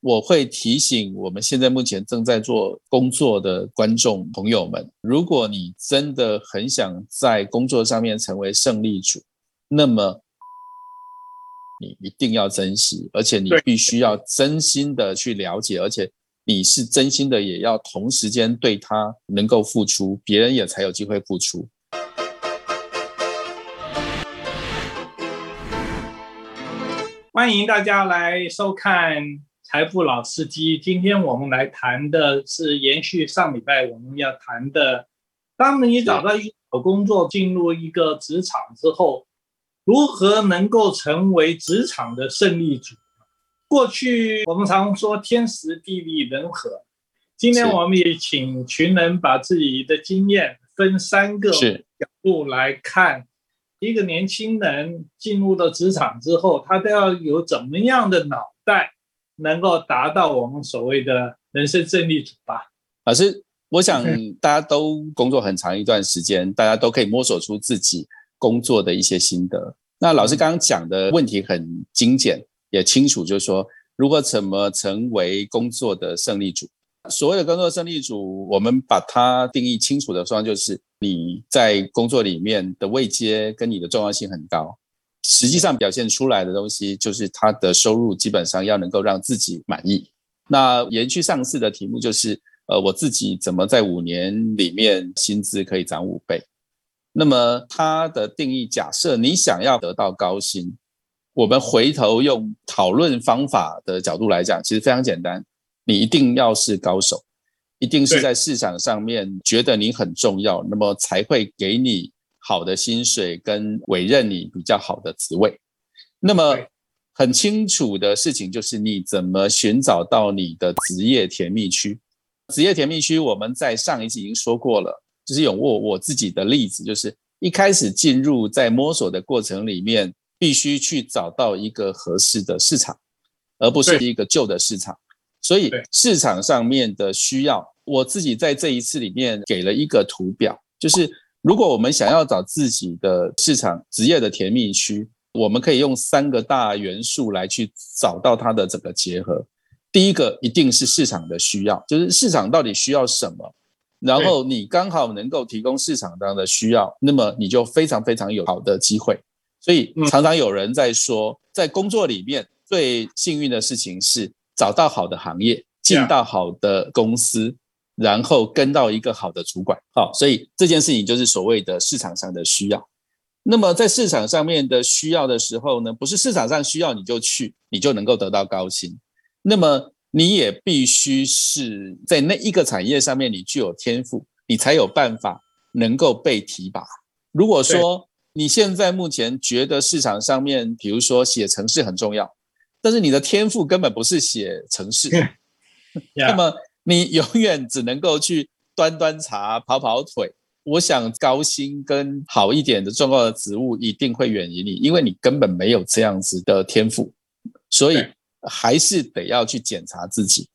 我会提醒我们现在目前正在做工作的观众朋友们，如果你真的很想在工作上面成为胜利主，那么你一定要珍惜，而且你必须要真心的去了解，而且你是真心的，也要同时间对他能够付出，别人也才有机会付出。欢迎大家来收看。财富老司机，今天我们来谈的是延续上礼拜我们要谈的，当你找到一个工作，进入一个职场之后，如何能够成为职场的胜利组？过去我们常说天时地利人和，今天我们也请群人把自己的经验分三个角度来看，一个年轻人进入到职场之后，他都要有怎么样的脑袋？能够达到我们所谓的人生胜利组吧，老师，我想 大家都工作很长一段时间，大家都可以摸索出自己工作的一些心得。那老师刚刚讲的问题很精简，也清楚，就是说，如何怎么成为工作的胜利组？所谓的工作胜利组，我们把它定义清楚的说，就是你在工作里面的位阶跟你的重要性很高。实际上表现出来的东西，就是他的收入基本上要能够让自己满意。那延续上次的题目，就是呃，我自己怎么在五年里面薪资可以涨五倍？那么它的定义，假设你想要得到高薪，我们回头用讨论方法的角度来讲，其实非常简单，你一定要是高手，一定是在市场上面觉得你很重要，那么才会给你。好的薪水跟委任你比较好的职位，那么很清楚的事情就是你怎么寻找到你的职业甜蜜区？职业甜蜜区我们在上一集已经说过了，就是有我我自己的例子，就是一开始进入在摸索的过程里面，必须去找到一个合适的市场，而不是一个旧的市场。所以市场上面的需要，我自己在这一次里面给了一个图表，就是。如果我们想要找自己的市场职业的甜蜜区，我们可以用三个大元素来去找到它的整个结合。第一个一定是市场的需要，就是市场到底需要什么，然后你刚好能够提供市场上的需要，那么你就非常非常有好的机会。所以常常有人在说，在工作里面最幸运的事情是找到好的行业，进到好的公司。然后跟到一个好的主管，好，所以这件事情就是所谓的市场上的需要。那么在市场上面的需要的时候呢，不是市场上需要你就去，你就能够得到高薪。那么你也必须是在那一个产业上面你具有天赋，你才有办法能够被提拔。如果说你现在目前觉得市场上面，比如说写程式很重要，但是你的天赋根本不是写程式，那么。你永远只能够去端端茶、跑跑腿。我想高薪跟好一点的重要的职务一定会远离你，因为你根本没有这样子的天赋，所以还是得要去检查自己。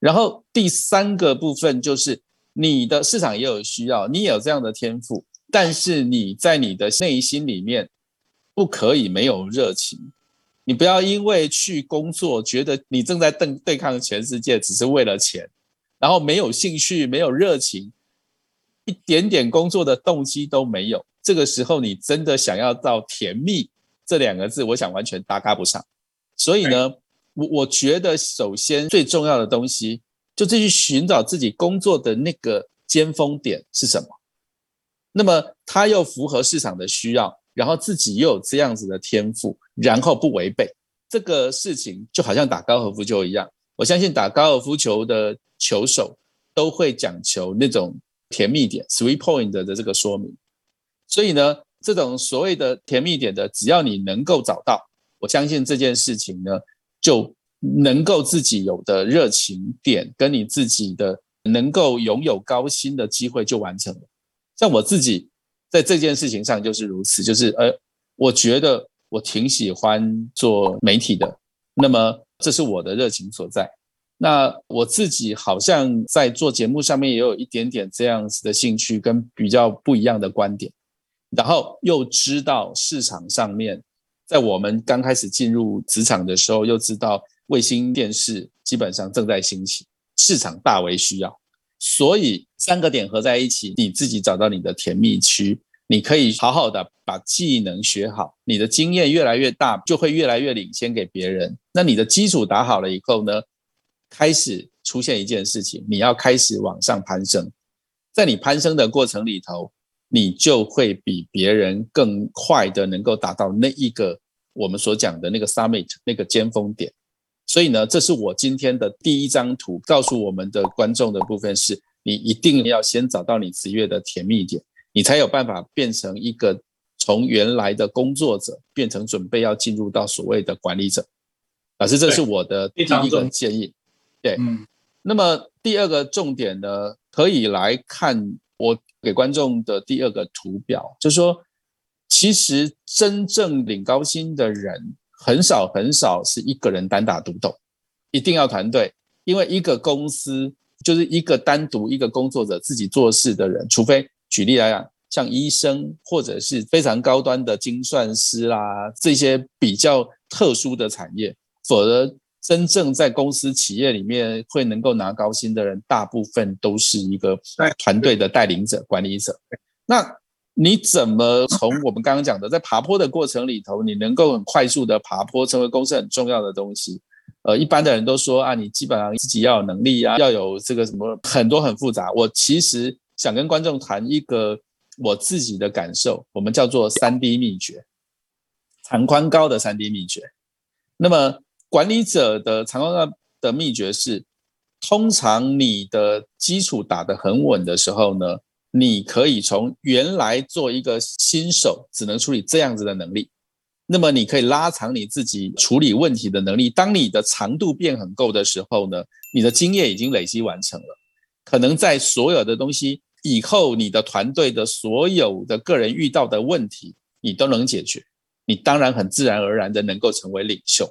然后第三个部分就是你的市场也有需要，你也有这样的天赋，但是你在你的内心里面不可以没有热情。你不要因为去工作，觉得你正在对对抗全世界，只是为了钱。然后没有兴趣，没有热情，一点点工作的动机都没有。这个时候，你真的想要到甜蜜这两个字，我想完全搭嘎不上。所以呢，我我觉得首先最重要的东西，就是去寻找自己工作的那个尖峰点是什么。那么它又符合市场的需要，然后自己又有这样子的天赋，然后不违背这个事情，就好像打高尔夫球一样。我相信打高尔夫球的。球手都会讲求那种甜蜜点 （sweet point） 的这个说明，所以呢，这种所谓的甜蜜点的，只要你能够找到，我相信这件事情呢，就能够自己有的热情点，跟你自己的能够拥有高薪的机会就完成了。像我自己在这件事情上就是如此，就是呃，我觉得我挺喜欢做媒体的，那么这是我的热情所在。那我自己好像在做节目上面也有一点点这样子的兴趣跟比较不一样的观点，然后又知道市场上面，在我们刚开始进入职场的时候，又知道卫星电视基本上正在兴起，市场大为需要，所以三个点合在一起，你自己找到你的甜蜜区，你可以好好的把技能学好，你的经验越来越大，就会越来越领先给别人。那你的基础打好了以后呢，开始出现一件事情，你要开始往上攀升，在你攀升的过程里头，你就会比别人更快的能够达到那一个我们所讲的那个 summit 那个尖峰点。所以呢，这是我今天的第一张图，告诉我们的观众的部分是：你一定要先找到你职业的甜蜜点，你才有办法变成一个从原来的工作者变成准备要进入到所谓的管理者。老师，这是我的第一个建议。对，嗯。那么第二个重点呢，可以来看我给观众的第二个图表，就是说，其实真正领高薪的人。很少很少是一个人单打独斗，一定要团队，因为一个公司就是一个单独一个工作者自己做事的人，除非举例来讲，像医生或者是非常高端的精算师啦，这些比较特殊的产业，否则真正在公司企业里面会能够拿高薪的人，大部分都是一个团队的带领者、管理者。那你怎么从我们刚刚讲的，在爬坡的过程里头，你能够很快速的爬坡，成为公司很重要的东西？呃，一般的人都说啊，你基本上自己要有能力啊，要有这个什么很多很复杂。我其实想跟观众谈一个我自己的感受，我们叫做三 D 秘诀，长宽高的三 D 秘诀。那么管理者的长宽高的秘诀是，通常你的基础打得很稳的时候呢？你可以从原来做一个新手只能处理这样子的能力，那么你可以拉长你自己处理问题的能力。当你的长度变很够的时候呢，你的经验已经累积完成了，可能在所有的东西以后，你的团队的所有的个人遇到的问题，你都能解决。你当然很自然而然的能够成为领袖。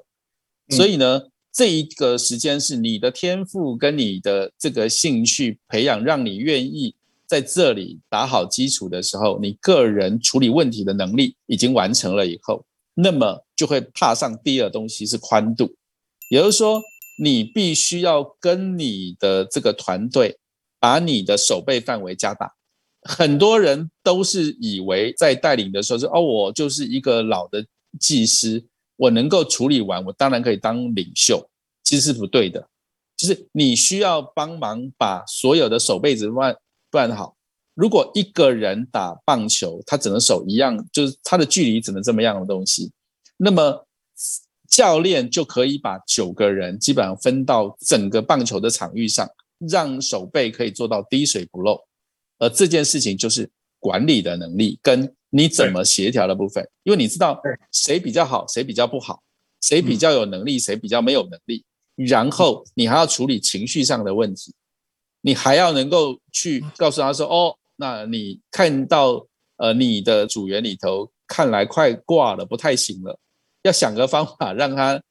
所以呢，这一个时间是你的天赋跟你的这个兴趣培养，让你愿意。在这里打好基础的时候，你个人处理问题的能力已经完成了以后，那么就会踏上第二东西是宽度，也就是说，你必须要跟你的这个团队把你的手背范围加大。很多人都是以为在带领的时候是哦，我就是一个老的技师，我能够处理完，我当然可以当领袖，其实是不对的，就是你需要帮忙把所有的手背子乱。办好。如果一个人打棒球，他只能守一样，就是他的距离只能这么样的东西，那么教练就可以把九个人基本上分到整个棒球的场域上，让手背可以做到滴水不漏。而这件事情就是管理的能力跟你怎么协调的部分，因为你知道谁比较好，谁比较不好，谁比较有能力，谁比较没有能力，然后你还要处理情绪上的问题。你还要能够去告诉他说：“哦，那你看到呃，你的组员里头看来快挂了，不太行了，要想个方法让他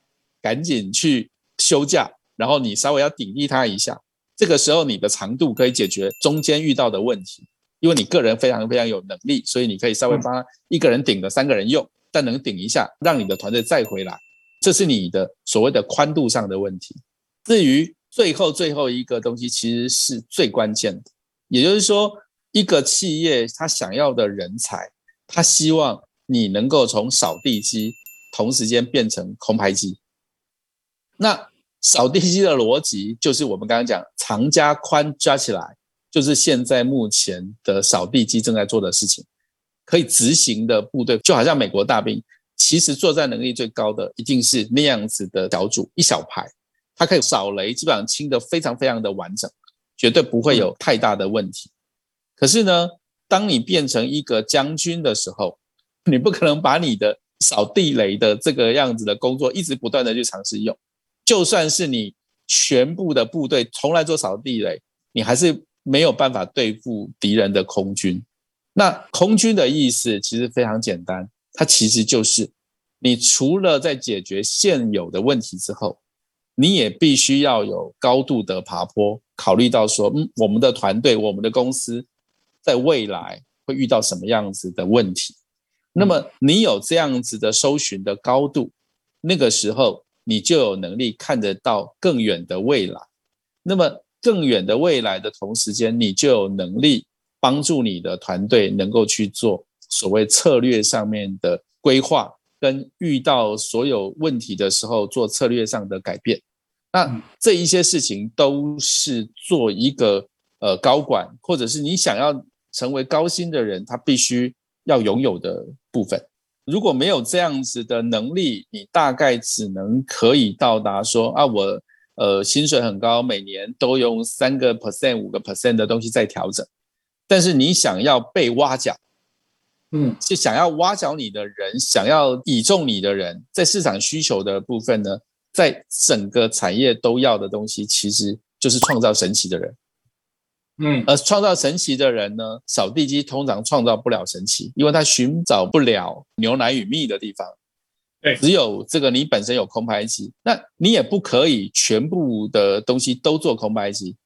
赶紧去休假，然后你稍微要顶替他一下。这个时候你的长度可以解决中间遇到的问题，因为你个人非常非常有能力，所以你可以稍微帮他一个人顶着三个人用，但能顶一下，让你的团队再回来，这是你的所谓的宽度上的问题。至于。最后最后一个东西其实是最关键的，也就是说，一个企业他想要的人才，他希望你能够从扫地机同时间变成空拍机。那扫地机的逻辑就是我们刚刚讲长加宽加起来，就是现在目前的扫地机正在做的事情，可以执行的部队就好像美国大兵，其实作战能力最高的一定是那样子的小组一小排。它可以扫雷，基本上清的非常非常的完整，绝对不会有太大的问题。可是呢，当你变成一个将军的时候，你不可能把你的扫地雷的这个样子的工作一直不断的去尝试用。就算是你全部的部队从来做扫地雷，你还是没有办法对付敌人的空军。那空军的意思其实非常简单，它其实就是你除了在解决现有的问题之后。你也必须要有高度的爬坡，考虑到说，嗯，我们的团队、我们的公司在未来会遇到什么样子的问题。那么你有这样子的搜寻的高度，那个时候你就有能力看得到更远的未来。那么更远的未来的同时间，你就有能力帮助你的团队能够去做所谓策略上面的规划，跟遇到所有问题的时候做策略上的改变。那这一些事情都是做一个呃高管，或者是你想要成为高薪的人，他必须要拥有的部分。如果没有这样子的能力，你大概只能可以到达说啊，我呃薪水很高，每年都用三个 percent、五个 percent 的东西在调整。但是你想要被挖角，嗯，是想要挖角你的人，想要倚重你的人，在市场需求的部分呢，在整个产业都要的东西，其实就是创造神奇的人。嗯，而创造神奇的人呢，扫地机通常创造不了神奇，因为他寻找不了牛奶与蜜的地方。对，只有这个你本身有空拍机，那你也不可以全部的东西都做空拍机。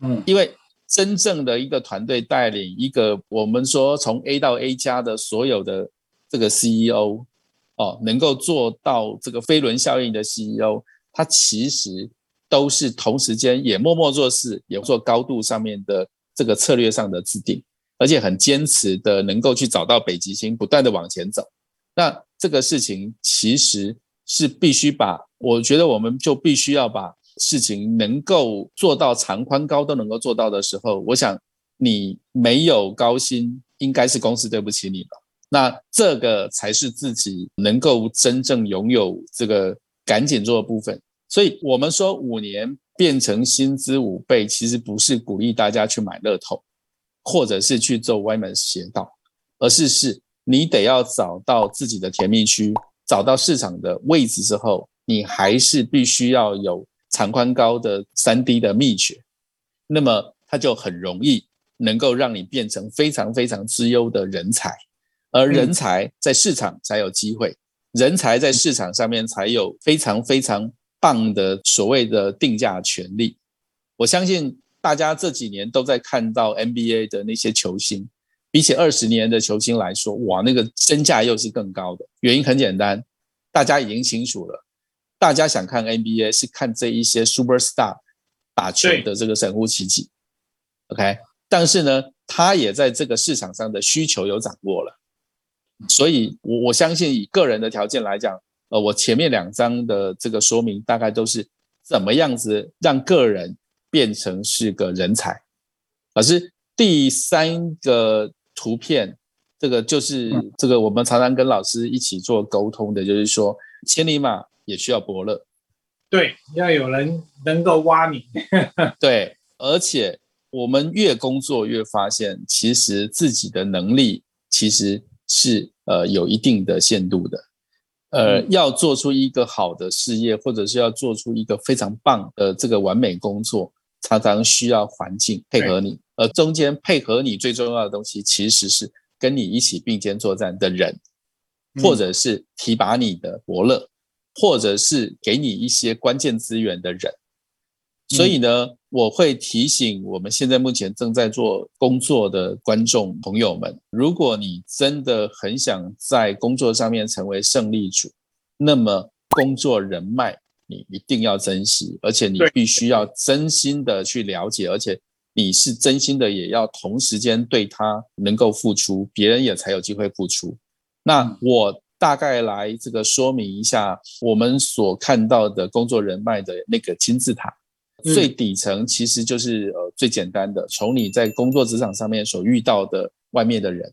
嗯，因为真正的一个团队带领一个我们说从 A 到 A 加的所有的这个 CEO 哦，能够做到这个飞轮效应的 CEO，他其实。都是同时间也默默做事，也做高度上面的这个策略上的制定，而且很坚持的能够去找到北极星，不断的往前走。那这个事情其实是必须把，我觉得我们就必须要把事情能够做到长宽高都能够做到的时候，我想你没有高薪，应该是公司对不起你了。那这个才是自己能够真正拥有这个赶紧做的部分。所以，我们说五年变成薪资五倍，其实不是鼓励大家去买乐透，或者是去做歪门邪道，而是是你得要找到自己的甜蜜区，找到市场的位置之后，你还是必须要有长宽高的三 D 的秘诀，那么它就很容易能够让你变成非常非常之优的人才，而人才在市场才有机会，人才在市场上面才有非常非常。棒的所谓的定价权利，我相信大家这几年都在看到 NBA 的那些球星，比起二十年的球星来说，哇，那个身价又是更高的。原因很简单，大家已经清楚了，大家想看 NBA 是看这一些 super star 打球的这个神乎其技，OK。但是呢，他也在这个市场上的需求有掌握了，所以我我相信以个人的条件来讲。呃，我前面两章的这个说明大概都是怎么样子让个人变成是个人才。老师，第三个图片，这个就是这个我们常常跟老师一起做沟通的，就是说千里马也需要伯乐。对，要有人能够挖你。对，而且我们越工作越发现，其实自己的能力其实是呃有一定的限度的。呃，要做出一个好的事业，或者是要做出一个非常棒的这个完美工作，常常需要环境配合你。而中间配合你最重要的东西，其实是跟你一起并肩作战的人，或者是提拔你的伯乐，或者是给你一些关键资源的人。所以呢，我会提醒我们现在目前正在做工作的观众朋友们，如果你真的很想在工作上面成为胜利组，那么工作人脉你一定要珍惜，而且你必须要真心的去了解，而且你是真心的也要同时间对他能够付出，别人也才有机会付出。那我大概来这个说明一下我们所看到的工作人脉的那个金字塔。最底层其实就是呃最简单的，从你在工作职场上面所遇到的外面的人，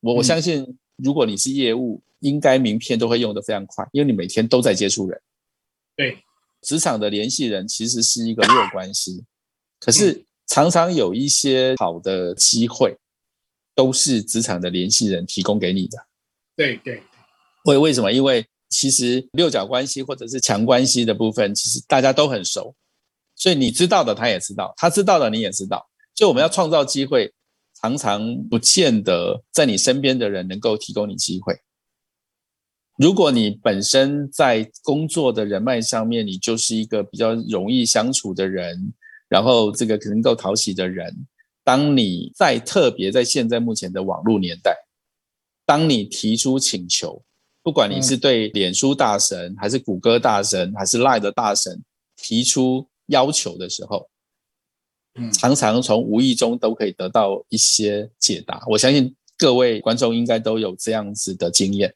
我我相信如果你是业务，应该名片都会用得非常快，因为你每天都在接触人。对，职场的联系人其实是一个弱关系，可是常常有一些好的机会，都是职场的联系人提供给你的。对对，为为什么？因为其实六角关系或者是强关系的部分，其实大家都很熟。所以你知道的，他也知道；他知道的，你也知道。所以我们要创造机会，常常不见得在你身边的人能够提供你机会。如果你本身在工作的人脉上面，你就是一个比较容易相处的人，然后这个能够讨喜的人。当你在特别在现在目前的网络年代，当你提出请求，不管你是对脸书大神，还是谷歌大神，还是 Line 的大神提出要求的时候，嗯常常从无意中都可以得到一些解答。我相信各位观众应该都有这样子的经验，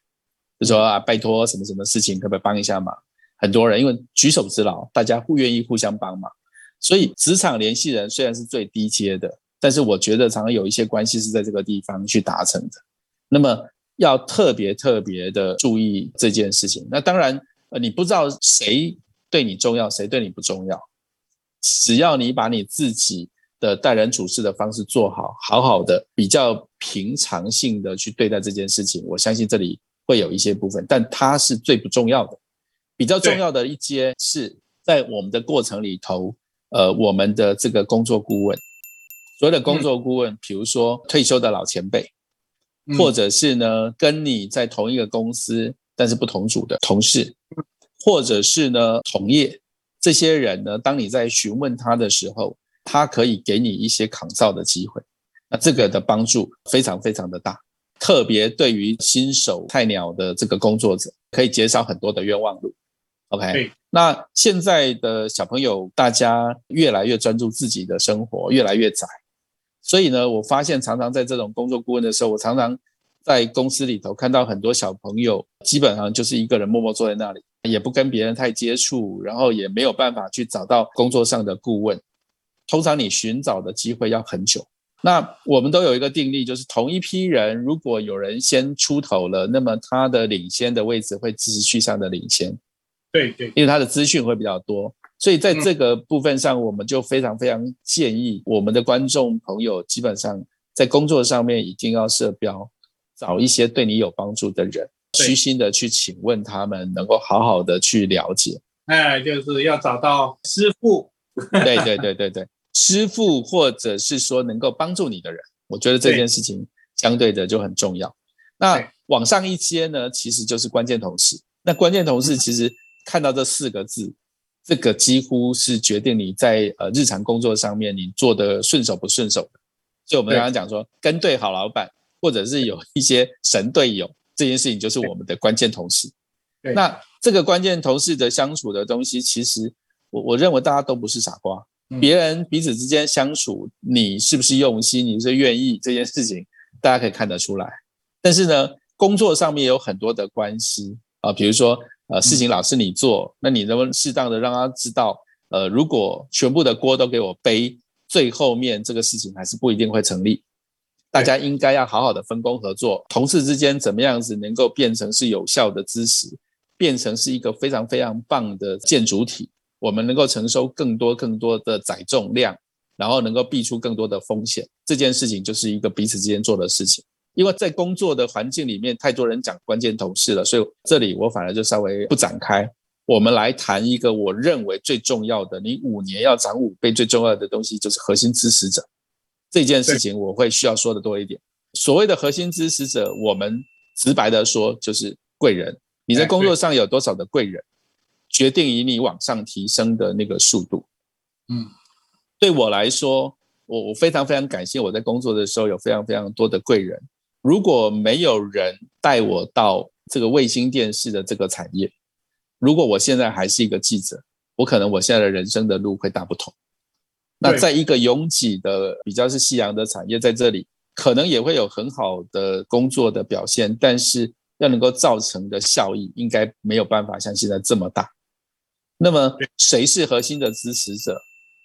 就说啊，拜托什么什么事情，可不可以帮一下忙？很多人因为举手之劳，大家互愿意互相帮忙，所以职场联系人虽然是最低阶的，但是我觉得常常有一些关系是在这个地方去达成的。那么要特别特别的注意这件事情。那当然，呃，你不知道谁对你重要，谁对你不重要，只要你把你自己的待人处事的方式做好，好好的比较平常性的去对待这件事情，我相信这里会有一些部分，但它是最不重要的。比较重要的一阶是在我们的过程里头，呃，我们的这个工作顾问，所有的工作顾问，比如说退休的老前辈，嗯。或者是呢跟你在同一个公司但是不同组的同事，或者是呢同业，这些人呢，当你在询问他的时候，他可以给你一些抗造的机会，那这个的帮助非常非常的大，特别对于新手菜鸟的这个工作者，可以减少很多的冤枉路。OK，对那现在的小朋友，大家越来越专注自己的生活，越来越窄，所以呢，我发现常常在这种工作顾问的时候，我常常在公司里头看到很多小朋友，基本上就是一个人默默坐在那里，也不跟别人太接触，然后也没有办法去找到工作上的顾问。通常你寻找的机会要很久。那我们都有一个定律，就是同一批人，如果有人先出头了，那么他的领先的位置会持续上的领先。对对，因为他的资讯会比较多，所以在这个部分上，我们就非常非常建议我们的观众朋友，基本上在工作上面一定要设标，找一些对你有帮助的人，对。虚心的去请问他们，能够好好的去了解。哎，就是要找到师傅，对对对对对，师傅或者是说能够帮助你的人，我觉得这件事情相对的就很重要。那往上一阶呢，其实就是关键同事。那关键同事其实看到这四个字，这个几乎是决定你在呃日常工作上面你做的顺手不顺手的。所以我们刚刚讲说，跟对好老板，或者是有一些神队友，这件事情就是我们的关键同事。那这个关键同事的相处的东西，其实我我认为大家都不是傻瓜，嗯别人彼此之间相处，你是不是用心，你是愿意这件事情，大家可以看得出来。但是呢，工作上面有很多的关系啊，比如说呃，事情老是你做，那你能不能适当的让他知道，呃，如果全部的锅都给我背，最后面这个事情还是不一定会成立。大家应该要好好的分工合作，同事之间怎么样子能够变成是有效的支持，变成是一个非常非常棒的建筑体，我们能够承受更多更多的载重量，然后能够避出更多的风险。这件事情就是一个彼此之间做的事情。因为在工作的环境里面，太多人讲关键同事了，所以这里我反而就稍微不展开。我们来谈一个我认为最重要的，你五年要涨五倍最重要的东西，就是核心支持者。这件事情我会需要说的多一点。所谓的核心支持者，我们直白的说就是贵人。你在工作上有多少的贵人，决定于你往上提升的那个速度。嗯，对我来说，我我非常非常感谢我在工作的时候有非常非常多的贵人。如果没有人带我到这个卫星电视的这个产业，如果我现在还是一个记者，我可能我现在的人生的路会大不同。那在一个拥挤的比较是夕阳的产业，在这里可能也会有很好的工作的表现，但是要能够造成的效益，应该没有办法像现在这么大。那么谁是核心的支持者？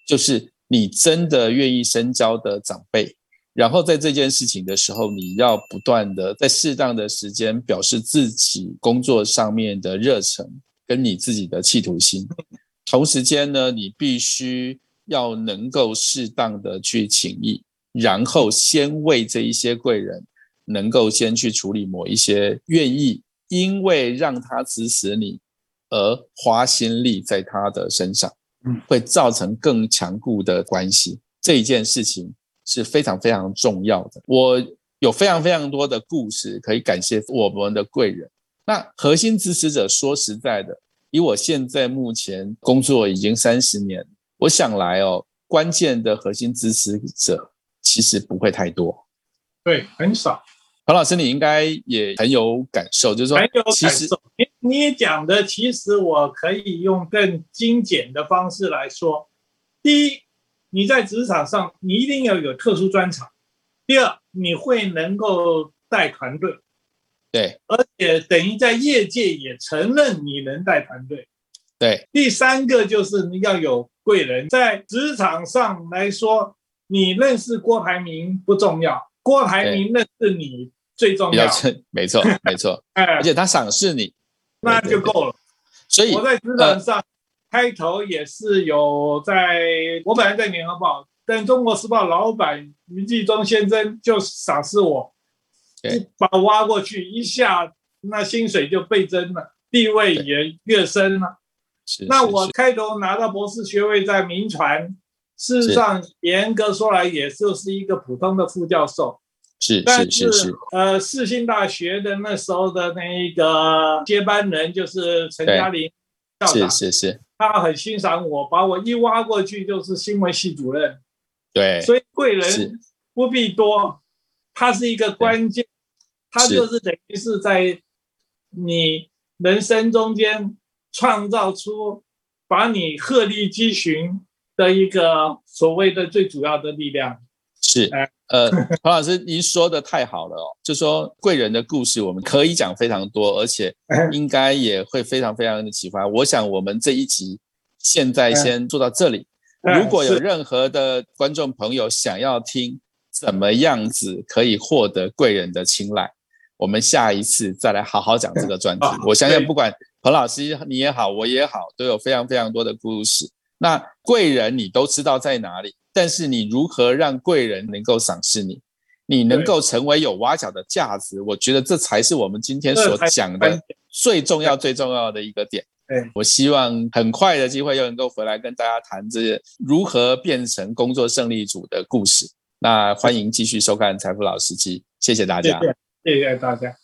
就是你真的愿意深交的长辈，然后在这件事情的时候，你要不断的在适当的时间表示自己工作上面的热忱跟你自己的企图心。同时间呢，你必须要能够适当的去请益，然后先为这一些贵人能够先去处理某一些愿意因为让他支持你而花心力在他的身上，嗯，会造成更强固的关系。这一件事情是非常非常重要的。我有非常非常多的故事可以感谢我们的贵人。那核心支持者，说实在的，以我现在目前工作已经三十年，我想来哦，关键的核心支持者其实不会太多。对，很少。彭老师，你应该也很有感受，就是说，很有其实感受。你你讲的，其实我可以用更精简的方式来说。第一，你在职场上，你一定要有特殊专长；第二，你会能够带团队，对，而且等于在业界也承认你能带团队。对，第三个就是你要有贵人，在职场上来说，你认识郭台铭不重要，郭台铭认识你最重要。没错，没错，哎，而且他赏识你，那就够了。所以我在职场上开头也是有在，我本来在联合报，但中国时报老板余继忠先生就赏识我，把我挖过去，一下那薪水就倍增了，地位也跃升了。是那我开头拿到博士学位在民传，事实上严格说来，也就是一个普通的副教授。是，但是是。呃，世新大学的那时候的那一个接班人就是陈嘉玲校长，是是是。他很欣赏我，把我一挖过去就是新闻系主任。对。所以贵人不必多，他是一个关键，他就是等于是在你人生中间。创造出把你鹤立鸡群的一个所谓的最主要的力量是，呃，黄老师，您说的太好了哦，就说贵人的故事，我们可以讲非常多，而且应该也会非常非常的启发。我想我们这一集现在先做到这里，如果有任何的观众朋友想要听怎么样子可以获得贵人的青睐，我们下一次再来好好讲这个专题。我相信不管。彭老师，你也好，我也好，都有非常非常多的故事。那贵人你都知道在哪里，但是你如何让贵人能够赏识你，你能够成为有挖角的价值？我觉得这才是我们今天所讲的最重要、最重要的一个点。我希望很快的机会又能够回来跟大家谈这如何变成工作胜利组的故事。那欢迎继续收看财富老司机，谢谢大家，谢谢大家。